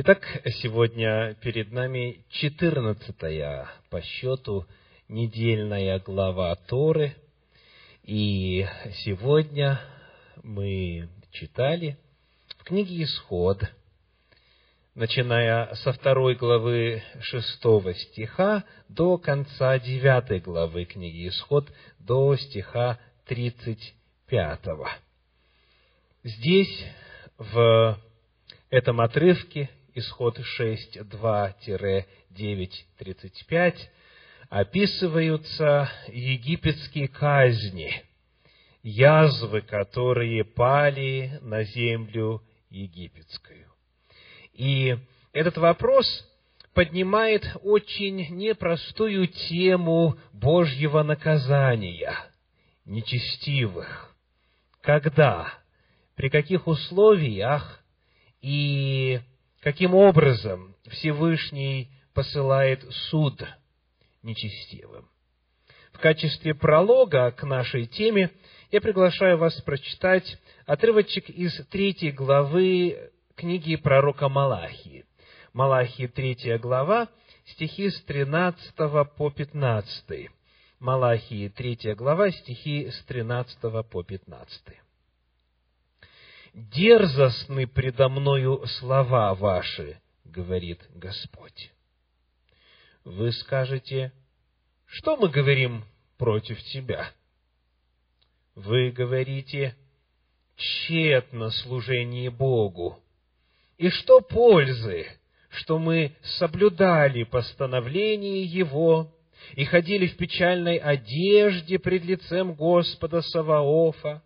Итак, сегодня перед нами четырнадцатая по счету недельная глава Торы. И сегодня мы читали в книге «Исход», начиная со второй главы шестого стиха до конца девятой главы книги «Исход», до стиха тридцать пятого. Здесь, в этом отрывке, исход 6.2-9.35, описываются египетские казни, язвы, которые пали на землю египетскую. И этот вопрос поднимает очень непростую тему Божьего наказания нечестивых. Когда, при каких условиях и каким образом Всевышний посылает суд нечестивым. В качестве пролога к нашей теме я приглашаю вас прочитать отрывочек из третьей главы книги пророка Малахии. Малахии, третья глава, стихи с 13 по 15. Малахии, третья глава, стихи с 13 по 15 дерзостны предо мною слова ваши, говорит Господь. Вы скажете, что мы говорим против тебя? Вы говорите, тщетно служение Богу. И что пользы, что мы соблюдали постановление Его и ходили в печальной одежде пред лицем Господа Саваофа,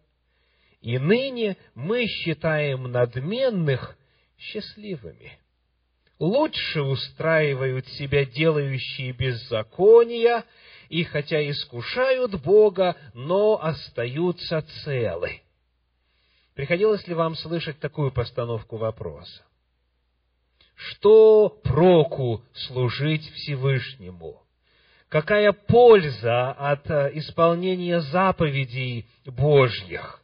и ныне мы считаем надменных счастливыми. Лучше устраивают себя делающие беззакония, и хотя искушают Бога, но остаются целы. Приходилось ли вам слышать такую постановку вопроса? Что проку служить Всевышнему? Какая польза от э, исполнения заповедей Божьих?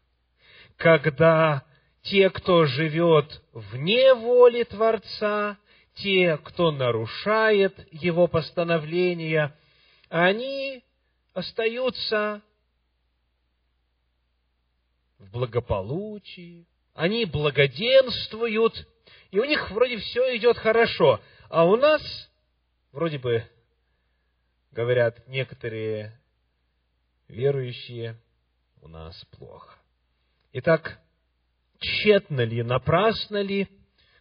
Когда те, кто живет вне воли Творца, те, кто нарушает Его постановления, они остаются в благополучии, они благоденствуют, и у них вроде все идет хорошо, а у нас, вроде бы, говорят некоторые верующие, у нас плохо. Итак, тщетно ли, напрасно ли,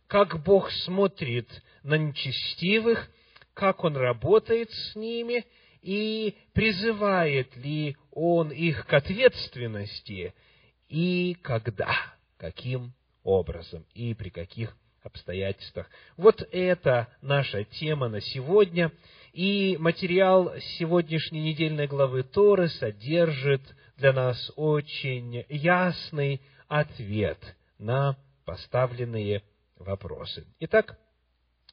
как Бог смотрит на нечестивых, как Он работает с ними и призывает ли Он их к ответственности и когда, каким образом и при каких обстоятельствах. Вот это наша тема на сегодня, и материал сегодняшней недельной главы Торы содержит для нас очень ясный ответ на поставленные вопросы. Итак,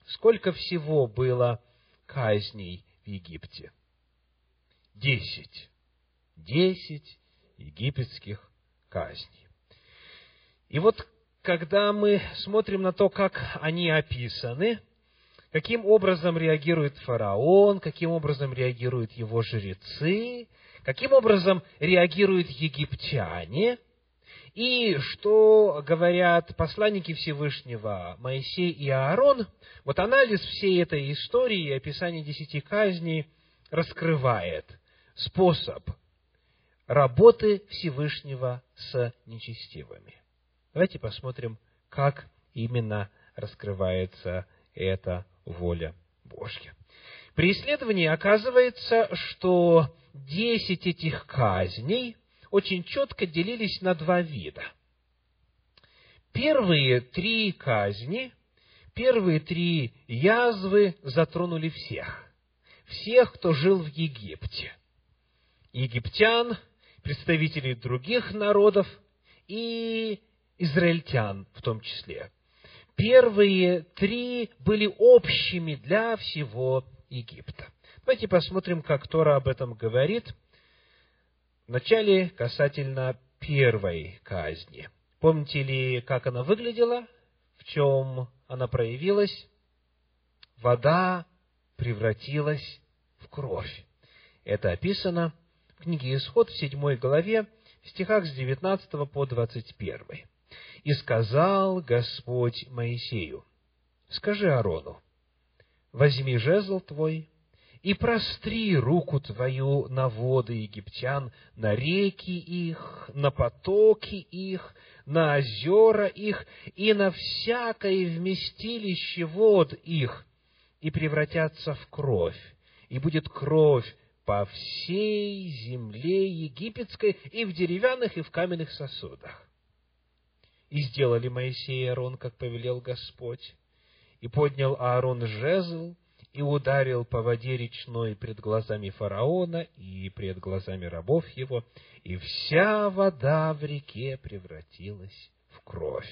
сколько всего было казней в Египте? Десять. Десять египетских казней. И вот, когда мы смотрим на то, как они описаны, каким образом реагирует фараон, каким образом реагируют его жрецы, каким образом реагируют египтяне, и что говорят посланники Всевышнего Моисей и Аарон, вот анализ всей этой истории и описание десяти казней раскрывает способ работы Всевышнего с нечестивыми. Давайте посмотрим, как именно раскрывается эта воля Божья. При исследовании оказывается, что десять этих казней очень четко делились на два вида. Первые три казни, первые три язвы затронули всех. Всех, кто жил в Египте. Египтян, представителей других народов и израильтян в том числе. Первые три были общими для всего Египта. Давайте посмотрим, как Тора об этом говорит. Вначале касательно первой казни. Помните ли, как она выглядела? В чем она проявилась? Вода превратилась в кровь. Это описано в книге Исход в седьмой главе, в стихах с 19 по 21. «И сказал Господь Моисею, скажи Аарону, возьми жезл твой и простри руку твою на воды египтян, на реки их, на потоки их, на озера их и на всякое вместилище вод их, и превратятся в кровь, и будет кровь по всей земле египетской и в деревянных, и в каменных сосудах. И сделали Моисей и Аарон, как повелел Господь, и поднял Аарон жезл, и ударил по воде речной пред глазами фараона и пред глазами рабов его, и вся вода в реке превратилась в кровь.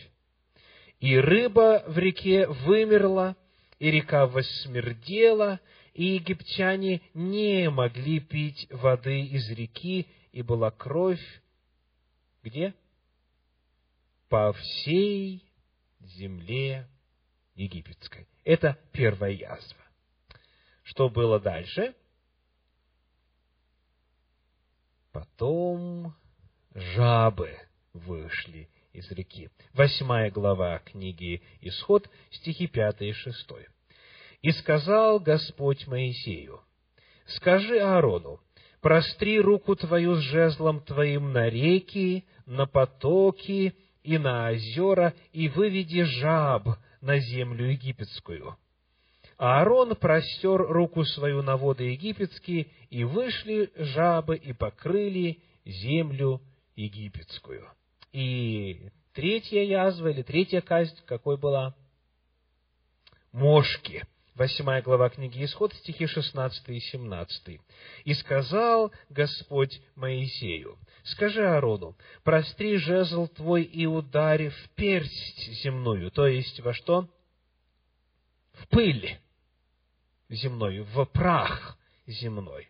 И рыба в реке вымерла, и река воссмердела, и египтяне не могли пить воды из реки, и была кровь где? По всей земле египетской. Это первая язва. Что было дальше? Потом жабы вышли из реки. Восьмая глава книги Исход, стихи пятый и шестой. «И сказал Господь Моисею, скажи Аарону, простри руку твою с жезлом твоим на реки, на потоки и на озера, и выведи жаб на землю египетскую. Аарон простер руку свою на воды египетские, и вышли жабы и покрыли землю египетскую. И третья язва или третья казнь какой была? Мошки. Восьмая глава книги Исход, стихи 16 и 17. «И сказал Господь Моисею, скажи Аарону, простри жезл твой и удари в персть земную». То есть во что? В пыль земной, в прах земной.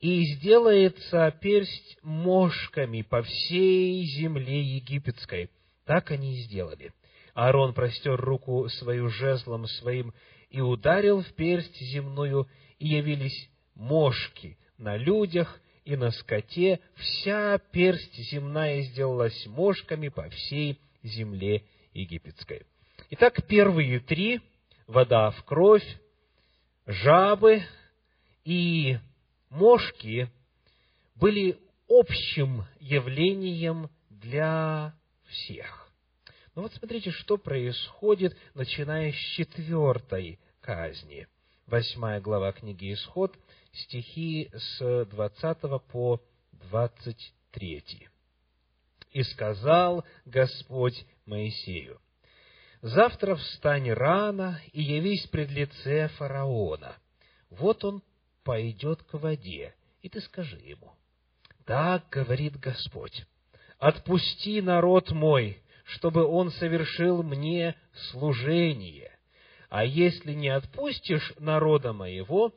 И сделается персть мошками по всей земле египетской. Так они и сделали. Аарон простер руку свою жезлом своим и ударил в персть земную, и явились мошки на людях и на скоте. Вся персть земная сделалась мошками по всей земле египетской. Итак, первые три – вода в кровь, жабы и мошки были общим явлением для всех. Но вот смотрите, что происходит, начиная с четвертой казни. Восьмая глава книги Исход, стихи с 20 по 23. «И сказал Господь Моисею, Завтра встань рано и явись пред лице фараона. Вот он пойдет к воде, и ты скажи ему, так говорит Господь, отпусти народ мой, чтобы он совершил мне служение. А если не отпустишь народа моего,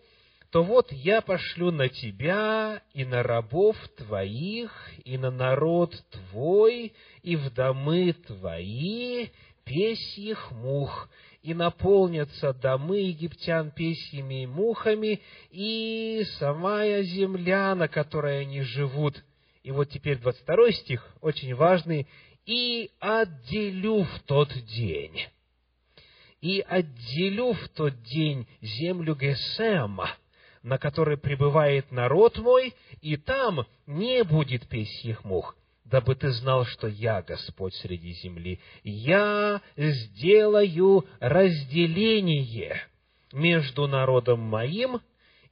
то вот я пошлю на тебя и на рабов твоих, и на народ твой, и в домы твои, песьих мух, и наполнятся домы египтян песьями и мухами, и самая земля, на которой они живут. И вот теперь 22 стих, очень важный. «И отделю в тот день». «И отделю в тот день землю Гесема, на которой пребывает народ мой, и там не будет песьих мух, дабы ты знал, что я Господь среди земли. Я сделаю разделение между народом моим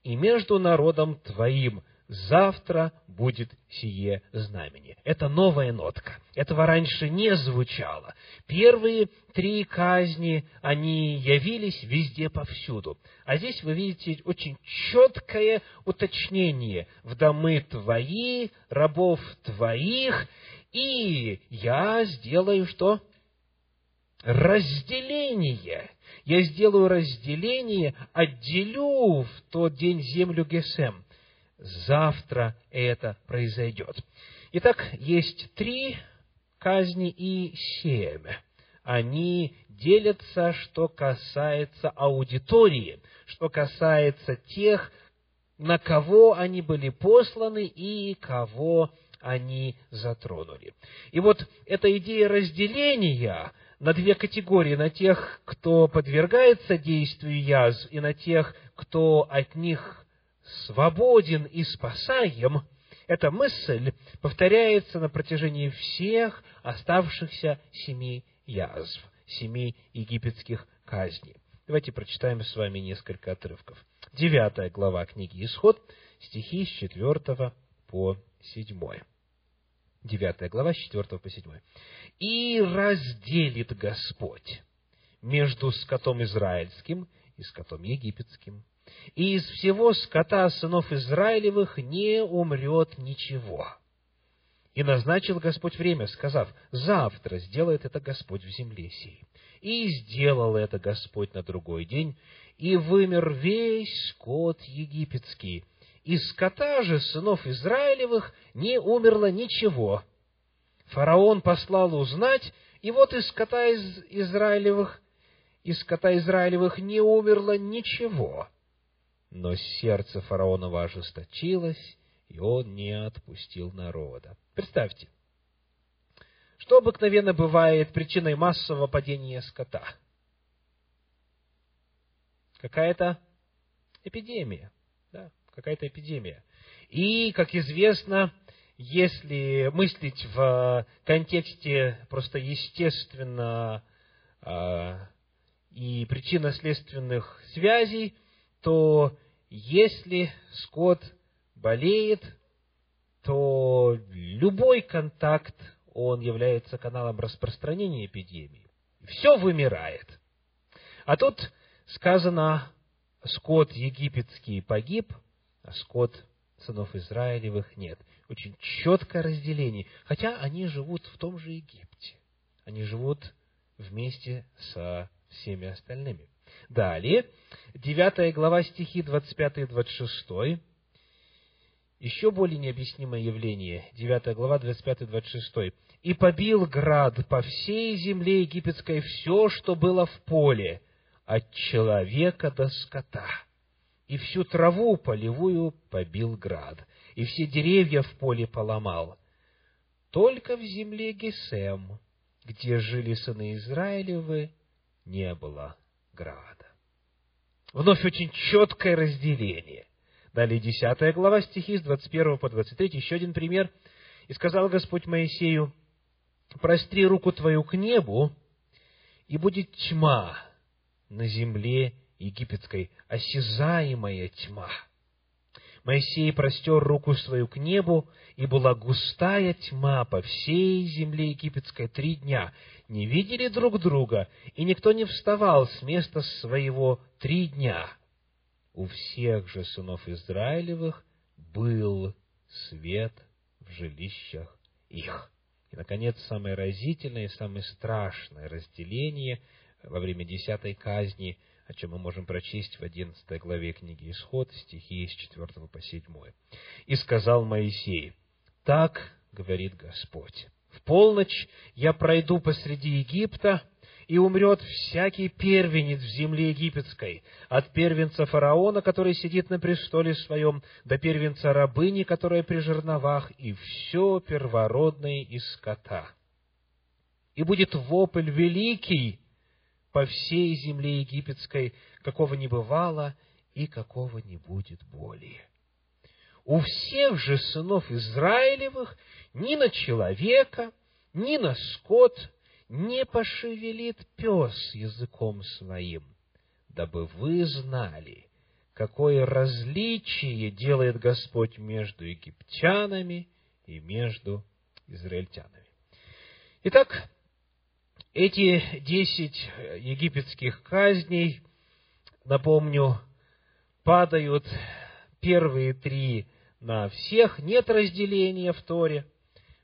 и между народом твоим, завтра будет сие знамение. Это новая нотка. Этого раньше не звучало. Первые три казни, они явились везде, повсюду. А здесь вы видите очень четкое уточнение. В домы твои, рабов твоих, и я сделаю что? Разделение. Я сделаю разделение, отделю в тот день землю Гесем завтра это произойдет. Итак, есть три казни и семь. Они делятся, что касается аудитории, что касается тех, на кого они были посланы и кого они затронули. И вот эта идея разделения на две категории, на тех, кто подвергается действию язв, и на тех, кто от них свободен и спасаем, эта мысль повторяется на протяжении всех оставшихся семи язв, семи египетских казней. Давайте прочитаем с вами несколько отрывков. Девятая глава книги «Исход», стихи с четвертого по седьмое. Девятая глава, с четвертого по седьмое. «И разделит Господь между скотом израильским и скотом египетским, и из всего скота сынов Израилевых не умрет ничего. И назначил Господь время, сказав, завтра сделает это Господь в земле сей. И сделал это Господь на другой день, и вымер весь скот египетский. Из скота же сынов Израилевых не умерло ничего. Фараон послал узнать, и вот из скота из Израилевых, из скота Израилевых не умерло ничего но сердце фараонова ожесточилось, и он не отпустил народа. Представьте, что обыкновенно бывает причиной массового падения скота? Какая-то эпидемия. Да, какая-то эпидемия. И, как известно, если мыслить в контексте просто естественно а, и причинно-следственных связей, то если скот болеет, то любой контакт, он является каналом распространения эпидемии. Все вымирает. А тут сказано, скот египетский погиб, а скот сынов Израилевых нет. Очень четкое разделение. Хотя они живут в том же Египте. Они живут вместе со всеми остальными. Далее, 9 глава стихи 25 и 26. Еще более необъяснимое явление. 9 глава, 25 и 26. «И побил град по всей земле египетской все, что было в поле, от человека до скота. И всю траву полевую побил град, и все деревья в поле поломал. Только в земле Гесем, где жили сыны Израилевы, не было града. Вновь очень четкое разделение. Далее, 10 глава, стихи с 21 по 23, еще один пример. «И сказал Господь Моисею, простри руку твою к небу, и будет тьма на земле египетской, осязаемая тьма. Моисей простер руку свою к небу, и была густая тьма по всей земле египетской три дня. Не видели друг друга, и никто не вставал с места своего три дня. У всех же сынов Израилевых был свет в жилищах их. И, наконец, самое разительное и самое страшное разделение во время десятой казни – о чем мы можем прочесть в 11 главе книги Исход, стихи с 4 по 7. «И сказал Моисей, так говорит Господь, в полночь я пройду посреди Египта, и умрет всякий первенец в земле египетской, от первенца фараона, который сидит на престоле своем, до первенца рабыни, которая при жерновах, и все первородное из скота. И будет вопль великий по всей земле египетской, какого не бывало и какого не будет более. У всех же сынов Израилевых ни на человека, ни на скот не пошевелит пес языком своим, дабы вы знали, какое различие делает Господь между египтянами и между израильтянами. Итак, эти десять египетских казней, напомню, падают первые три на всех, нет разделения в Торе.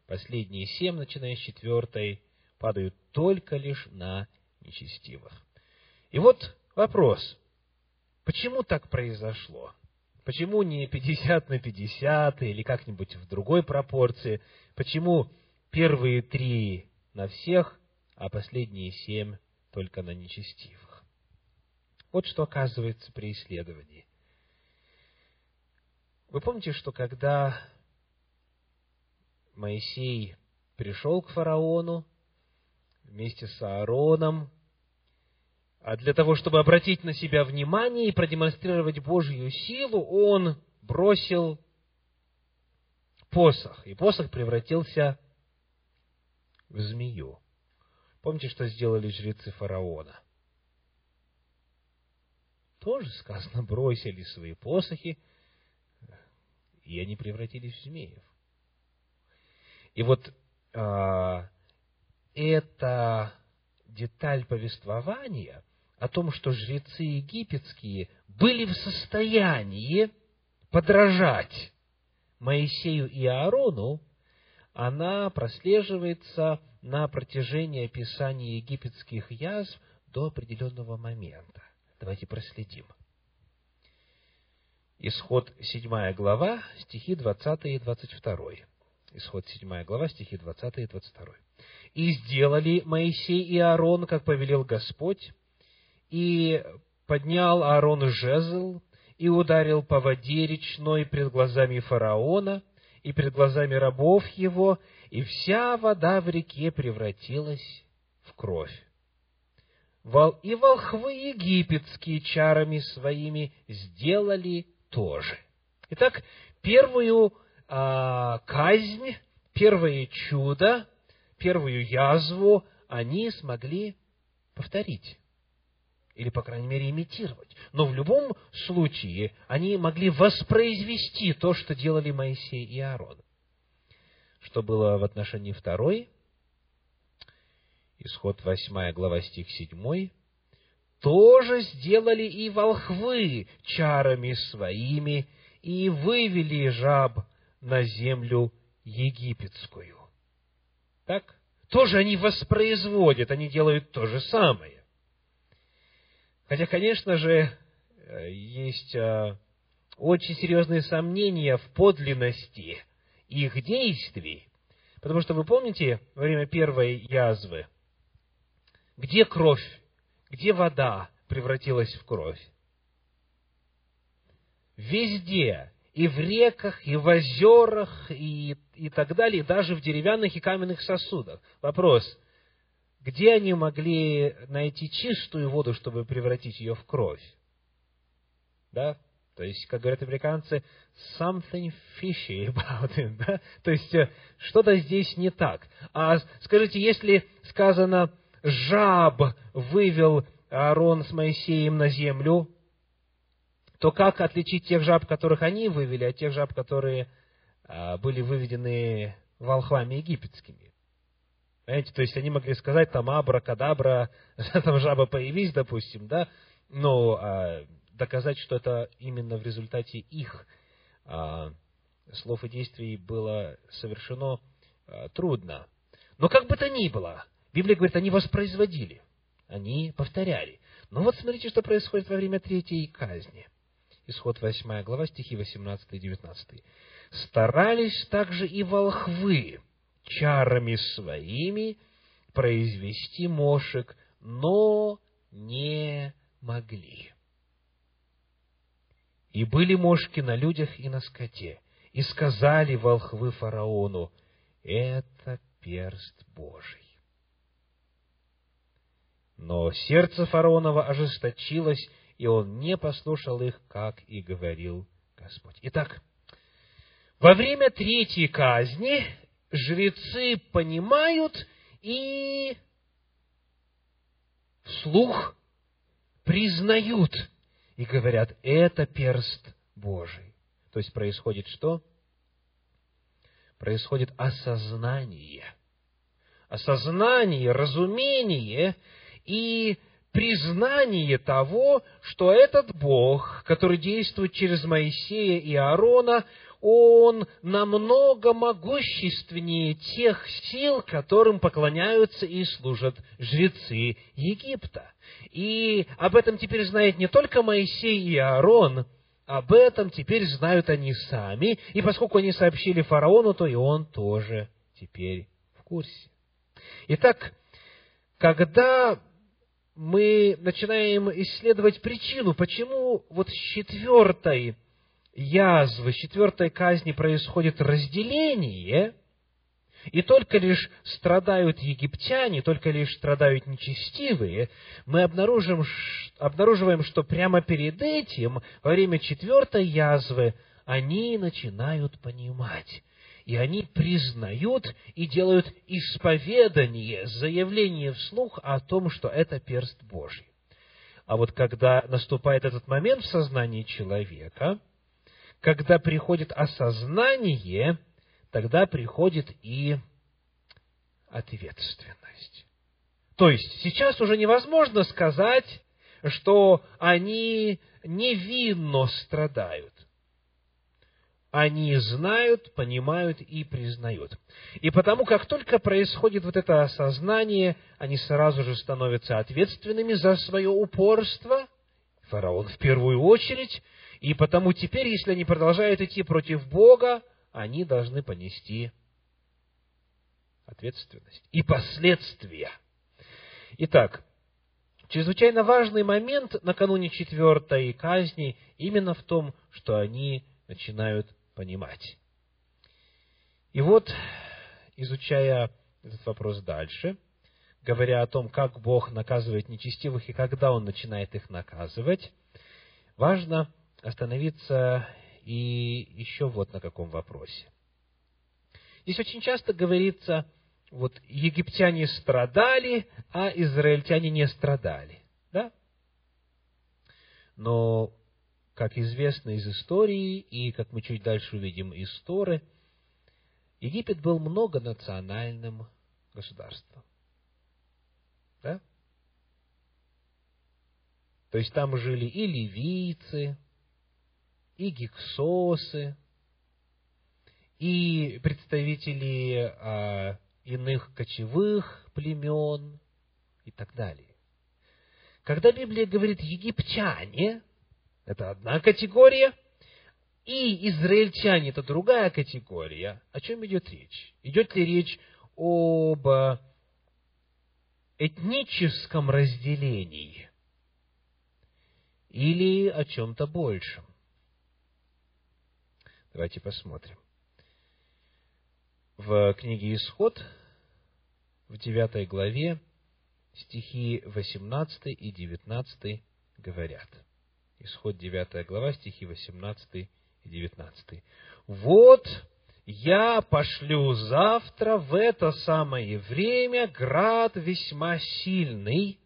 Последние семь, начиная с четвертой, падают только лишь на нечестивых. И вот вопрос, почему так произошло? Почему не 50 на 50 или как-нибудь в другой пропорции? Почему первые три на всех, а последние семь только на нечестивых. Вот что оказывается при исследовании. Вы помните, что когда Моисей пришел к фараону вместе с Аароном, а для того, чтобы обратить на себя внимание и продемонстрировать Божью силу, он бросил посох, и посох превратился в змею. Помните, что сделали жрецы фараона? Тоже сказано, бросили свои посохи, и они превратились в змеев. И вот а, эта деталь повествования о том, что жрецы египетские были в состоянии подражать Моисею и Аарону, она прослеживается на протяжении описания египетских язв до определенного момента. Давайте проследим. Исход 7 глава, стихи 20 и 22. Исход 7 глава, стихи 20 и 22. «И сделали Моисей и Аарон, как повелел Господь, и поднял Аарон жезл, и ударил по воде речной пред глазами фараона и пред глазами рабов его, и вся вода в реке превратилась в кровь. И волхвы египетские чарами своими сделали тоже. Итак, первую а, казнь, первое чудо, первую язву они смогли повторить или, по крайней мере, имитировать. Но в любом случае они могли воспроизвести то, что делали Моисей и Аарон. Что было в отношении второй, исход 8 глава стих 7, тоже сделали и волхвы чарами своими, и вывели жаб на землю египетскую. Так? Тоже они воспроизводят, они делают то же самое. Хотя, конечно же, э, есть э, очень серьезные сомнения в подлинности их действий, потому что вы помните во время первой язвы, где кровь, где вода превратилась в кровь? Везде, и в реках, и в озерах, и, и так далее, и даже в деревянных и каменных сосудах. Вопрос, где они могли найти чистую воду, чтобы превратить ее в кровь? Да? То есть, как говорят американцы, something fishy about it, да? То есть, э, что-то здесь не так. А скажите, если сказано, жаб вывел Аарон с Моисеем на землю, то как отличить тех жаб, которых они вывели, от тех жаб, которые а, были выведены волхвами египетскими? Понимаете, то есть они могли сказать там абра-кадабра, там жаба появись, допустим, да, но а, доказать, что это именно в результате их а, слов и действий было совершено а, трудно. Но как бы то ни было, Библия говорит, они воспроизводили, они повторяли. Но вот смотрите, что происходит во время третьей казни. Исход 8 глава, стихи 18 и 19. «Старались также и волхвы, чарами своими произвести мошек, но не могли. И были мошки на людях и на скоте, и сказали волхвы фараону, это перст Божий. Но сердце фараонова ожесточилось, и он не послушал их, как и говорил Господь. Итак, во время третьей казни жрецы понимают и вслух признают и говорят, это перст Божий. То есть происходит что? Происходит осознание. Осознание, разумение и признание того, что этот Бог, который действует через Моисея и Аарона, он намного могущественнее тех сил, которым поклоняются и служат жрецы Египта. И об этом теперь знает не только Моисей и Аарон, об этом теперь знают они сами, и поскольку они сообщили фараону, то и он тоже теперь в курсе. Итак, когда мы начинаем исследовать причину, почему вот с четвертой язвы, с четвертой казни происходит разделение, и только лишь страдают египтяне, только лишь страдают нечестивые, мы обнаружим, обнаруживаем, что прямо перед этим, во время четвертой язвы, они начинают понимать, и они признают и делают исповедание, заявление вслух о том, что это перст Божий. А вот когда наступает этот момент в сознании человека, когда приходит осознание, тогда приходит и ответственность. То есть сейчас уже невозможно сказать, что они невинно страдают они знают, понимают и признают. И потому, как только происходит вот это осознание, они сразу же становятся ответственными за свое упорство, фараон в первую очередь, и потому теперь, если они продолжают идти против Бога, они должны понести ответственность и последствия. Итак, чрезвычайно важный момент накануне четвертой казни именно в том, что они начинают понимать. И вот, изучая этот вопрос дальше, говоря о том, как Бог наказывает нечестивых и когда Он начинает их наказывать, важно остановиться и еще вот на каком вопросе. Здесь очень часто говорится, вот египтяне страдали, а израильтяне не страдали. Да? Но как известно из истории, и как мы чуть дальше увидим из Торы, Египет был многонациональным государством. Да? То есть там жили и ливийцы, и гиксосы, и представители а, иных кочевых племен и так далее. Когда Библия говорит «египтяне», это одна категория, и израильтяне – это другая категория. О чем идет речь? Идет ли речь об этническом разделении или о чем-то большем? Давайте посмотрим. В книге «Исход» в 9 главе стихи 18 и 19 говорят – Исход 9 глава, стихи 18 и 19. «Вот я пошлю завтра в это самое время град весьма сильный,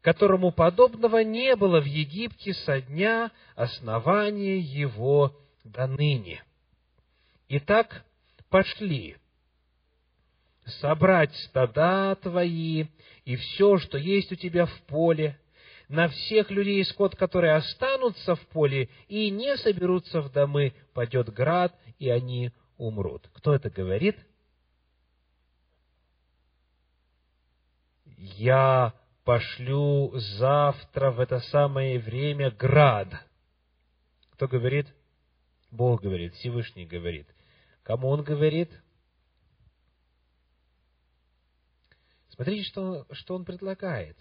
которому подобного не было в Египте со дня основания его до ныне. Итак, пошли собрать стада твои и все, что есть у тебя в поле, на всех людей и скот, которые останутся в поле и не соберутся в домы, падет град, и они умрут. Кто это говорит? Я пошлю завтра в это самое время град. Кто говорит? Бог говорит, Всевышний говорит. Кому он говорит? Смотрите, что, что он предлагает.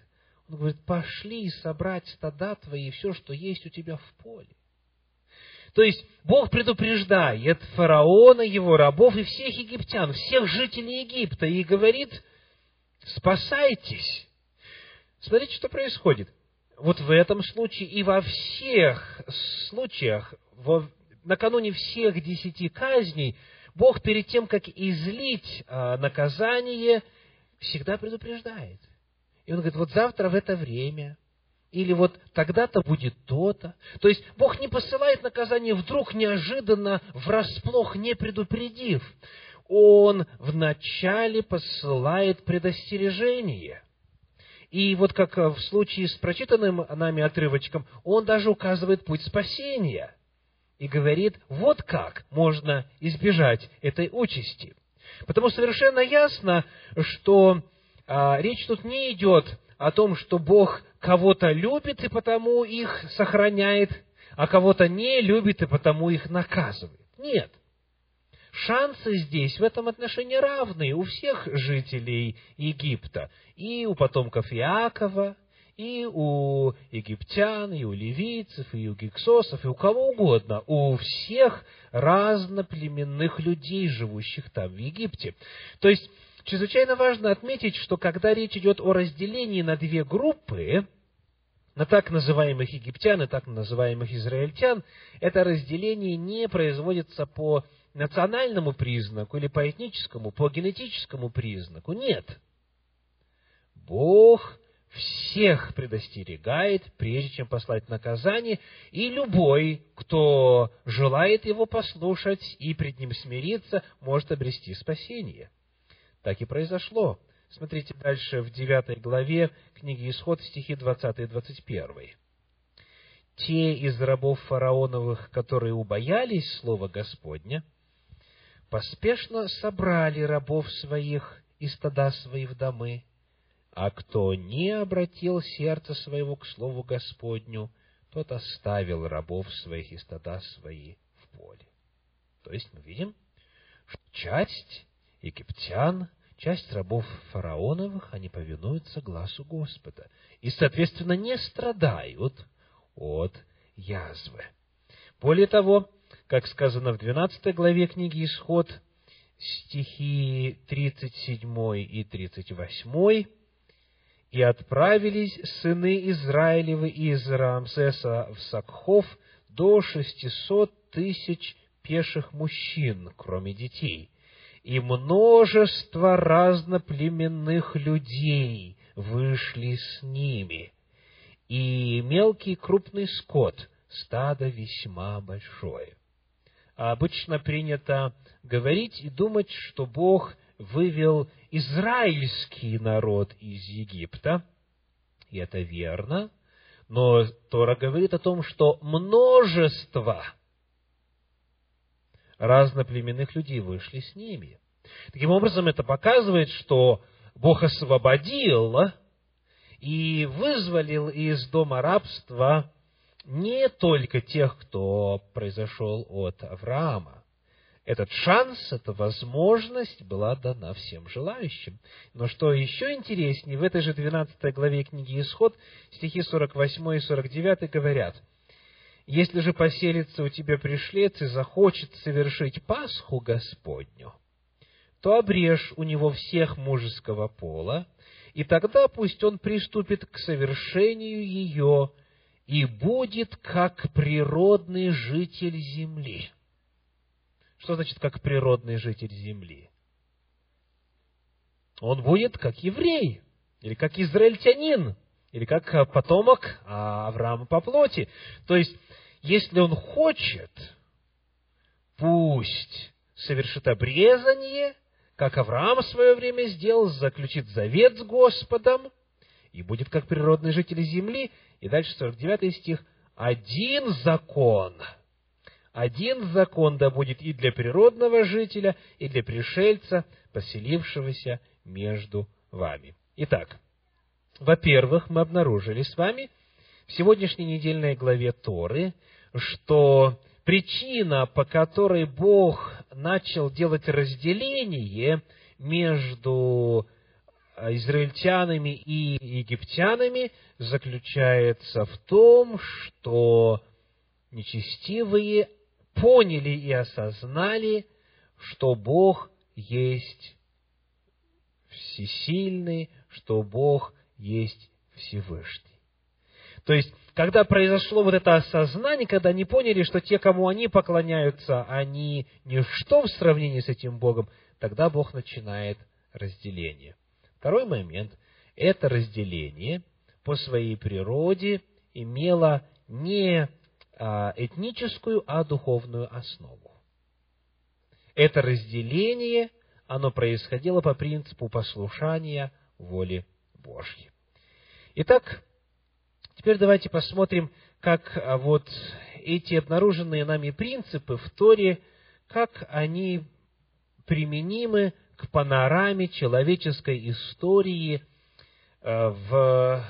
Он говорит, пошли собрать стада твои и все, что есть у тебя в поле. То есть, Бог предупреждает фараона, его рабов и всех египтян, всех жителей Египта, и говорит, спасайтесь. Смотрите, что происходит. Вот в этом случае и во всех случаях, во, накануне всех десяти казней, Бог перед тем, как излить а, наказание, всегда предупреждает – и он говорит, вот завтра в это время, или вот тогда-то будет то-то. То есть Бог не посылает наказание вдруг, неожиданно, врасплох, не предупредив. Он вначале посылает предостережение. И вот как в случае с прочитанным нами отрывочком, он даже указывает путь спасения. И говорит, вот как можно избежать этой участи. Потому совершенно ясно, что речь тут не идет о том, что Бог кого-то любит и потому их сохраняет, а кого-то не любит и потому их наказывает. Нет. Шансы здесь в этом отношении равные у всех жителей Египта. И у потомков Иакова, и у египтян, и у ливийцев, и у гексосов, и у кого угодно, у всех разноплеменных людей, живущих там, в Египте. То есть, чрезвычайно важно отметить, что когда речь идет о разделении на две группы, на так называемых египтян и так называемых израильтян, это разделение не производится по национальному признаку или по этническому, по генетическому признаку. Нет. Бог всех предостерегает, прежде чем послать наказание, и любой, кто желает его послушать и пред ним смириться, может обрести спасение. Так и произошло. Смотрите дальше в 9 главе книги Исход, стихи 20 и 21. «Те из рабов фараоновых, которые убоялись слова Господня, поспешно собрали рабов своих и стада свои в домы, а кто не обратил сердце своего к слову Господню, тот оставил рабов своих и стада свои в поле. То есть мы видим, что часть египтян, часть рабов фараоновых, они повинуются глазу Господа и, соответственно, не страдают от язвы. Более того, как сказано в 12 главе книги Исход, стихи 37 и 38, и отправились сыны Израилевы из Рамсеса в Сакхов до шестисот тысяч пеших мужчин, кроме детей, и множество разноплеменных людей вышли с ними, и мелкий крупный скот, стадо весьма большое. Обычно принято говорить и думать, что Бог вывел израильский народ из Египта, и это верно, но Тора говорит о том, что множество разноплеменных людей вышли с ними. Таким образом, это показывает, что Бог освободил и вызволил из дома рабства не только тех, кто произошел от Авраама, этот шанс, эта возможность была дана всем желающим. Но что еще интереснее, в этой же 12 главе книги Исход, стихи 48 и 49 говорят, «Если же поселится у тебя пришлец и захочет совершить Пасху Господню, то обрежь у него всех мужеского пола, и тогда пусть он приступит к совершению ее и будет как природный житель земли». Что значит, как природный житель земли? Он будет как еврей, или как израильтянин, или как э, потомок Авраама по плоти. То есть, если он хочет, пусть совершит обрезание, как Авраам в свое время сделал, заключит завет с Господом, и будет как природный житель земли. И дальше 49 стих. Один закон – один закон да будет и для природного жителя, и для пришельца, поселившегося между вами. Итак, во-первых, мы обнаружили с вами в сегодняшней недельной главе Торы, что причина, по которой Бог начал делать разделение между израильтянами и египтянами, заключается в том, что нечестивые поняли и осознали, что Бог есть всесильный, что Бог есть Всевышний. То есть, когда произошло вот это осознание, когда они поняли, что те, кому они поклоняются, они ничто в сравнении с этим Богом, тогда Бог начинает разделение. Второй момент – это разделение по своей природе имело не а, этническую, а духовную основу. Это разделение, оно происходило по принципу послушания воле Божьей. Итак, теперь давайте посмотрим, как а, вот эти обнаруженные нами принципы в Торе, как они применимы к панораме человеческой истории а, в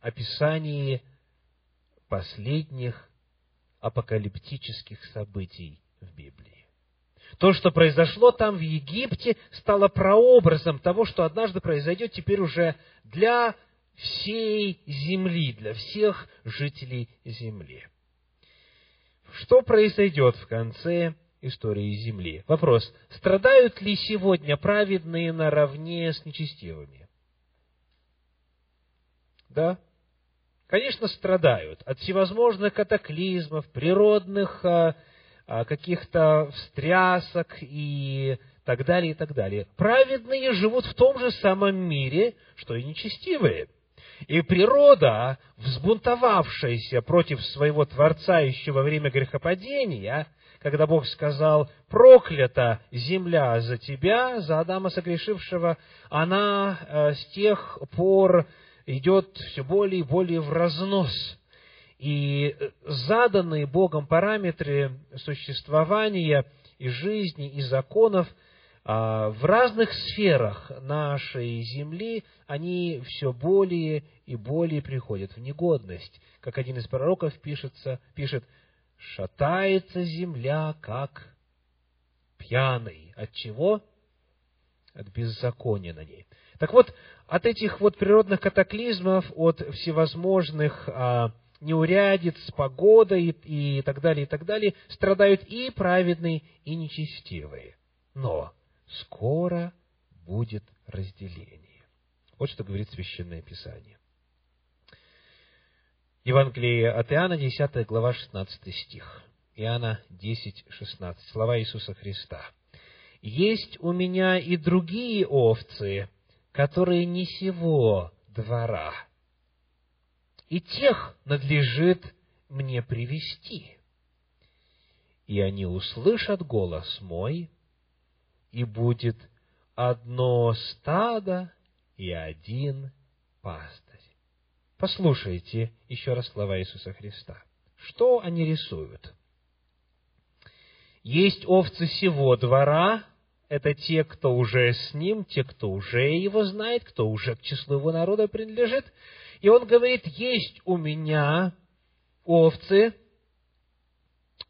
описании последних апокалиптических событий в Библии. То, что произошло там в Египте, стало прообразом того, что однажды произойдет теперь уже для всей земли, для всех жителей земли. Что произойдет в конце истории земли? Вопрос. Страдают ли сегодня праведные наравне с нечестивыми? Да? Конечно, страдают от всевозможных катаклизмов, природных а, каких-то встрясок и так далее, и так далее. Праведные живут в том же самом мире, что и нечестивые. И природа, взбунтовавшаяся против своего Творца еще во время грехопадения, когда Бог сказал, проклята земля за тебя, за Адама согрешившего, она э, с тех пор идет все более и более в разнос. И заданные Богом параметры существования и жизни, и законов а, в разных сферах нашей земли, они все более и более приходят в негодность. Как один из пророков пишется, пишет, «Шатается земля, как пьяный». От чего? От беззакония на ней. Так вот, от этих вот природных катаклизмов, от всевозможных а, неурядиц, погода и, и так далее, и так далее, страдают и праведные, и нечестивые. Но скоро будет разделение. Вот что говорит Священное Писание. Евангелие от Иоанна, 10 глава, 16 стих. Иоанна 10, 16. Слова Иисуса Христа. «Есть у меня и другие овцы, которые не сего двора, и тех надлежит мне привести. И они услышат голос мой, и будет одно стадо и один пастырь. Послушайте еще раз слова Иисуса Христа. Что они рисуют? Есть овцы сего двора, это те, кто уже с ним, те, кто уже его знает, кто уже к числу его народа принадлежит. И он говорит, есть у меня овцы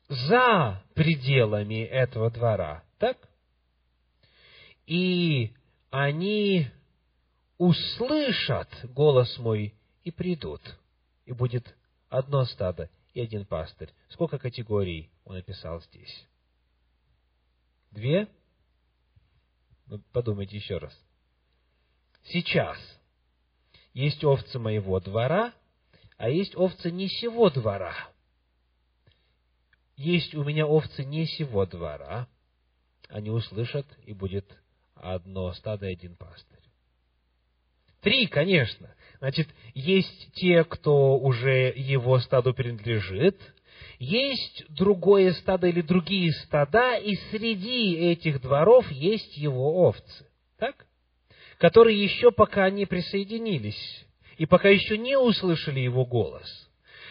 за пределами этого двора. Так? И они услышат голос мой и придут. И будет одно стадо и один пастырь. Сколько категорий он написал здесь? Две? Ну, подумайте еще раз. Сейчас есть овцы моего двора, а есть овцы не сего двора. Есть у меня овцы не сего двора, они услышат, и будет одно стадо и один пастырь. Три, конечно. Значит, есть те, кто уже его стаду принадлежит, есть другое стадо или другие стада, и среди этих дворов есть его овцы. Так? Которые еще пока не присоединились, и пока еще не услышали его голос.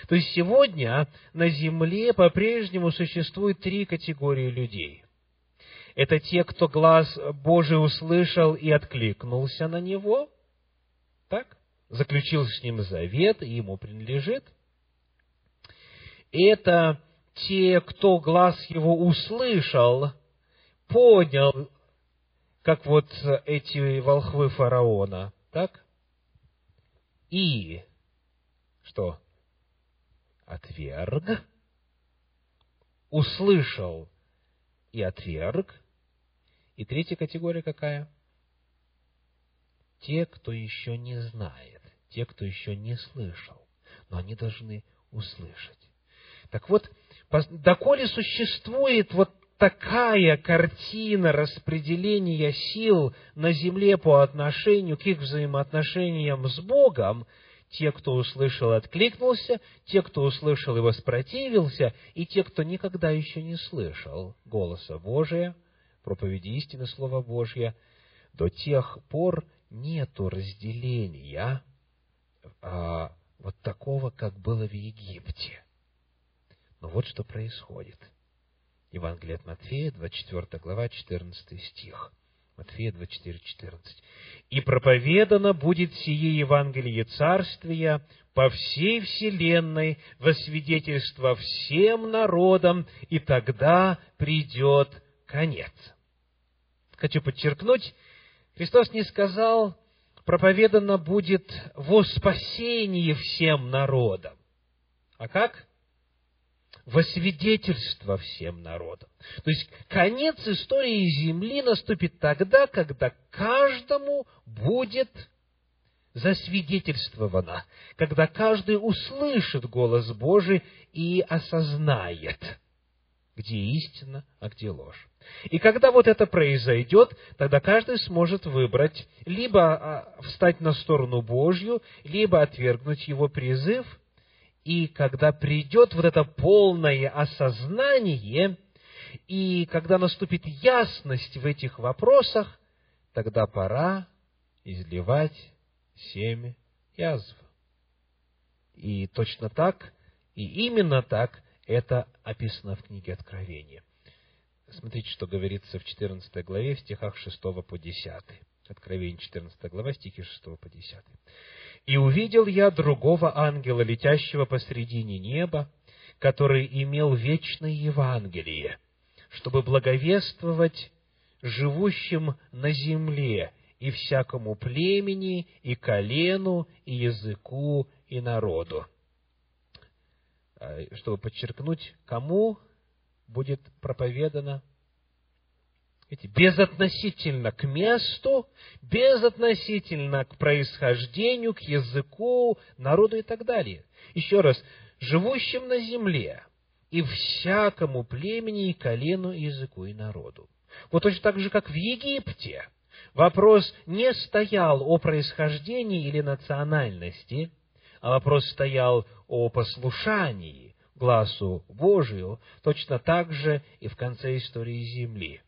То есть сегодня на земле по-прежнему существует три категории людей. Это те, кто глаз Божий услышал и откликнулся на него, так? Заключил с ним завет, и ему принадлежит – это те, кто глаз его услышал, понял, как вот эти волхвы фараона, так? И что? Отверг, услышал и отверг. И третья категория какая? Те, кто еще не знает, те, кто еще не слышал, но они должны услышать. Так вот, доколе существует вот такая картина распределения сил на земле по отношению к их взаимоотношениям с Богом, те, кто услышал откликнулся, те, кто услышал и воспротивился, и те, кто никогда еще не слышал голоса Божия, проповеди истины Слова Божья, до тех пор нету разделения а, вот такого, как было в Египте. Но вот что происходит. Евангелие от Матфея, 24 глава, 14 стих. Матфея 24, 14. «И проповедано будет сие Евангелие Царствия по всей вселенной во свидетельство всем народам, и тогда придет конец». Хочу подчеркнуть, Христос не сказал, проповедано будет во спасении всем народам. А как? Во свидетельство всем народам. То есть, конец истории Земли наступит тогда, когда каждому будет засвидетельствовано, когда каждый услышит голос Божий и осознает, где истина, а где ложь. И когда вот это произойдет, тогда каждый сможет выбрать либо а, встать на сторону Божью, либо отвергнуть его призыв. И когда придет вот это полное осознание, и когда наступит ясность в этих вопросах, тогда пора изливать семя язв. И точно так, и именно так это описано в книге Откровения. Смотрите, что говорится в 14 главе, в стихах 6 по 10. Откровение 14 глава, стихи 6 по 10. «И увидел я другого ангела, летящего посредине неба, который имел вечное Евангелие, чтобы благовествовать живущим на земле и всякому племени, и колену, и языку, и народу». А, чтобы подчеркнуть, кому будет проповедано Видите, безотносительно к месту, безотносительно к происхождению, к языку, народу и так далее. Еще раз, живущим на земле и всякому племени и колену, и языку и народу. Вот точно так же, как в Египте. Вопрос не стоял о происхождении или национальности, а вопрос стоял о послушании, глазу Божию, точно так же и в конце истории Земли.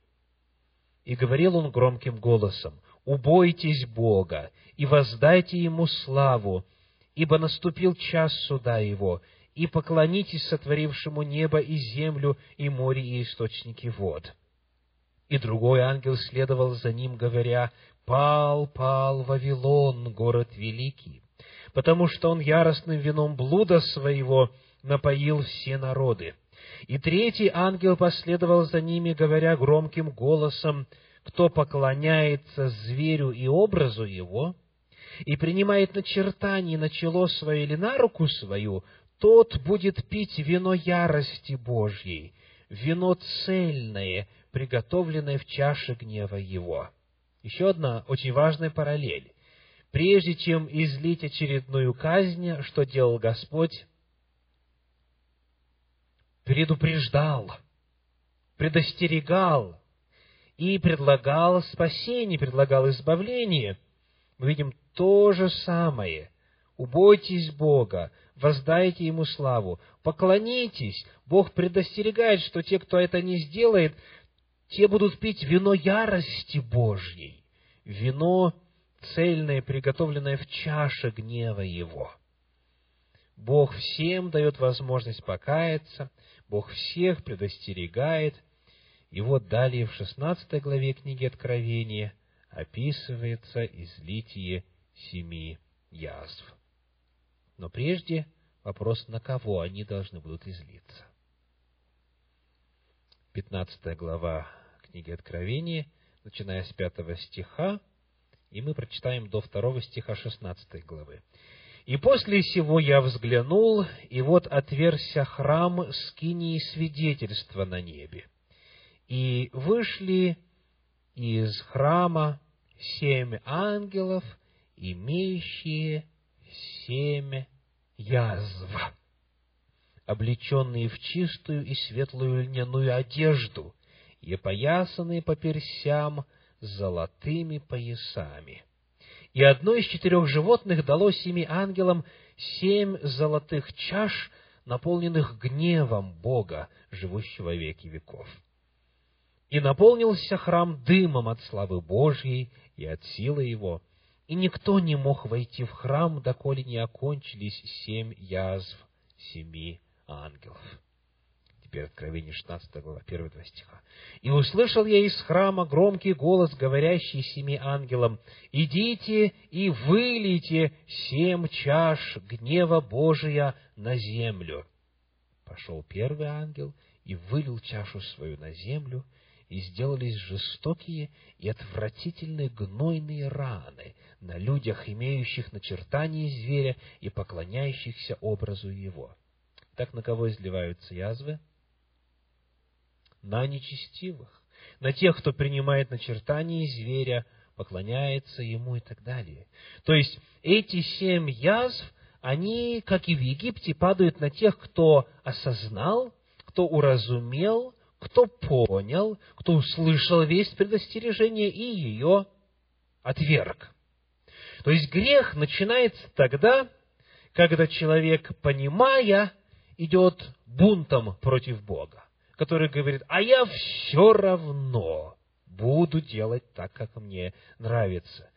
И говорил он громким голосом, «Убойтесь Бога и воздайте Ему славу, ибо наступил час суда Его, и поклонитесь сотворившему небо и землю, и море, и источники вод». И другой ангел следовал за ним, говоря, «Пал, пал Вавилон, город великий, потому что он яростным вином блуда своего напоил все народы. И третий ангел последовал за ними, говоря громким голосом, «Кто поклоняется зверю и образу его, и принимает начертание на чело свое или на руку свою, тот будет пить вино ярости Божьей, вино цельное, приготовленное в чаше гнева его». Еще одна очень важная параллель. Прежде чем излить очередную казнь, что делал Господь? Предупреждал, предостерегал и предлагал спасение, предлагал избавление. Мы видим то же самое. Убойтесь Бога, воздайте Ему славу, поклонитесь. Бог предостерегает, что те, кто это не сделает, те будут пить вино ярости Божьей, вино цельное, приготовленное в чаше гнева Его. Бог всем дает возможность покаяться, Бог всех предостерегает. И вот далее в 16 главе книги Откровения описывается излитие семи язв. Но прежде вопрос, на кого они должны будут излиться. 15 глава книги Откровения, начиная с 5 стиха, и мы прочитаем до 2 стиха 16 главы. И после сего я взглянул, и вот отверся храм скинии свидетельства на небе. И вышли из храма семь ангелов, имеющие семь язв, облеченные в чистую и светлую льняную одежду, и опоясанные по персям золотыми поясами и одно из четырех животных дало семи ангелам семь золотых чаш, наполненных гневом Бога, живущего веки веков. И наполнился храм дымом от славы Божьей и от силы его, и никто не мог войти в храм, доколе не окончились семь язв семи ангелов. Теперь Откровение 16 глава, первые два стиха. «И услышал я из храма громкий голос, говорящий семи ангелам, «Идите и вылейте семь чаш гнева Божия на землю». Пошел первый ангел и вылил чашу свою на землю, и сделались жестокие и отвратительные гнойные раны на людях, имеющих начертание зверя и поклоняющихся образу его. Так на кого изливаются язвы? На нечестивых, на тех, кто принимает начертание зверя, поклоняется ему и так далее. То есть эти семь язв, они, как и в Египте, падают на тех, кто осознал, кто уразумел, кто понял, кто услышал весть предостережения и ее отверг. То есть грех начинается тогда, когда человек, понимая, идет бунтом против Бога, который говорит, а я все равно буду делать так, как мне нравится.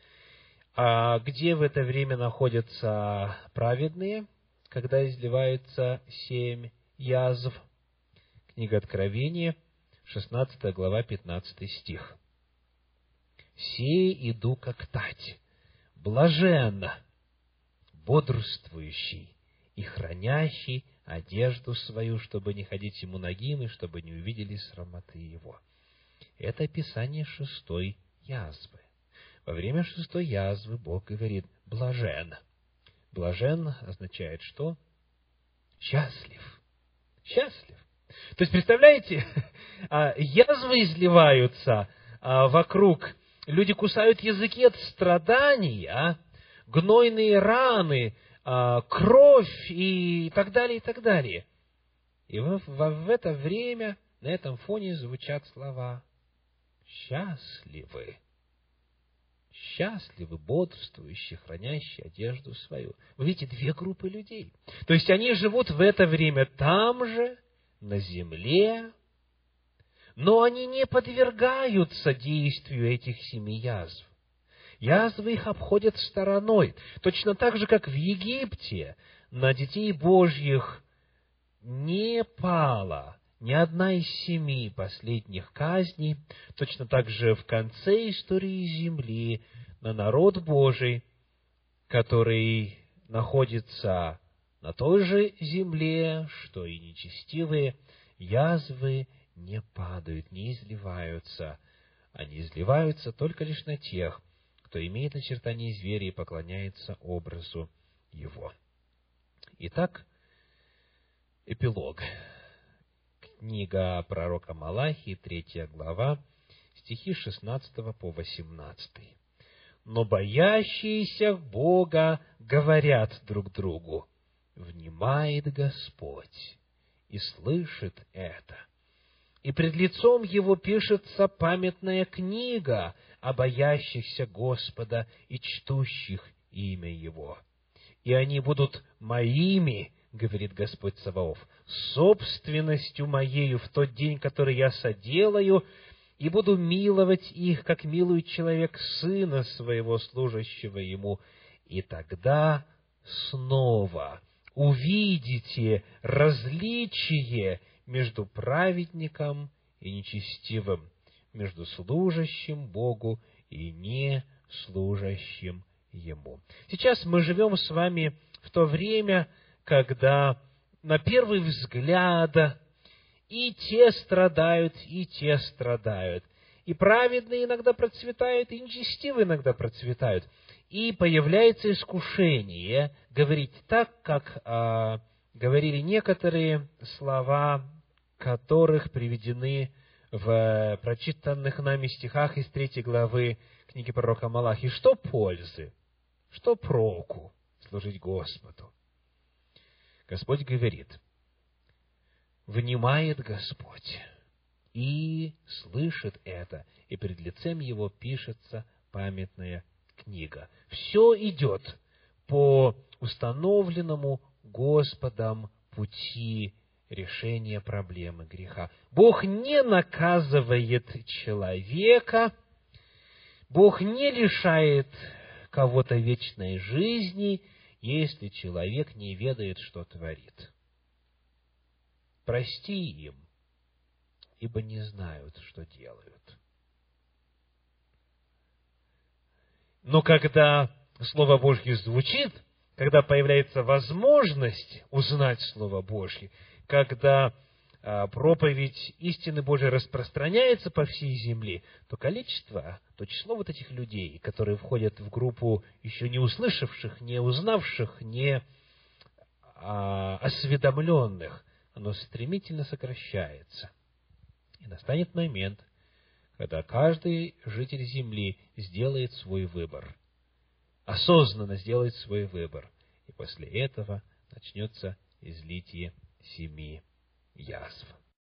А где в это время находятся праведные, когда изливается семь язв? Книга Откровения, 16 глава, 15 стих. «Сей иду как тать, блаженно, бодрствующий и хранящий одежду свою, чтобы не ходить ему ногим, и чтобы не увидели срамоты его». Это описание шестой язвы. Во время шестой язвы Бог говорит «блажен». Блажен означает что? Счастлив. Счастлив. То есть, представляете, а, язвы изливаются а, вокруг, люди кусают языки от страдания, гнойные раны, а, кровь и так далее, и так далее. И в, в, в это время на этом фоне звучат слова счастливы. Счастливы, бодрствующие, хранящие одежду свою. Вы видите, две группы людей. То есть они живут в это время там же, на земле, но они не подвергаются действию этих семи язв. Язвы их обходят стороной. Точно так же, как в Египте на детей Божьих не пало ни одна из семи последних казней, точно так же в конце истории Земли на народ Божий, который находится на той же земле, что и нечестивые, язвы не падают, не изливаются. Они изливаются только лишь на тех, кто имеет начертание зверя и поклоняется образу его. Итак, эпилог книга пророка Малахии, третья глава, стихи 16 по 18. «Но боящиеся Бога говорят друг другу, внимает Господь и слышит это. И пред лицом Его пишется памятная книга о боящихся Господа и чтущих имя Его. И они будут моими, говорит Господь Саваоф, собственностью моею в тот день, который я соделаю, и буду миловать их, как милует человек сына своего, служащего ему. И тогда снова увидите различие между праведником и нечестивым, между служащим Богу и не служащим Ему. Сейчас мы живем с вами в то время, когда на первый взгляд и те страдают, и те страдают. И праведные иногда процветают, и нечестивые иногда процветают. И появляется искушение говорить так, как а, говорили некоторые слова, которых приведены в прочитанных нами стихах из третьей главы книги пророка Малахи. Что пользы? Что проку служить Господу? Господь говорит, внимает Господь и слышит это, и пред лицем Его пишется памятная книга. Все идет по установленному Господом пути решения проблемы греха. Бог не наказывает человека, Бог не лишает кого-то вечной жизни, если человек не ведает, что творит. Прости им, ибо не знают, что делают. Но когда Слово Божье звучит, когда появляется возможность узнать Слово Божье, когда а, проповедь истины Божией распространяется по всей земле, то количество, то число вот этих людей, которые входят в группу еще не услышавших, не узнавших, не а, осведомленных, оно стремительно сокращается. И настанет момент, когда каждый житель земли сделает свой выбор, осознанно сделает свой выбор, и после этого начнется излитие семи язв.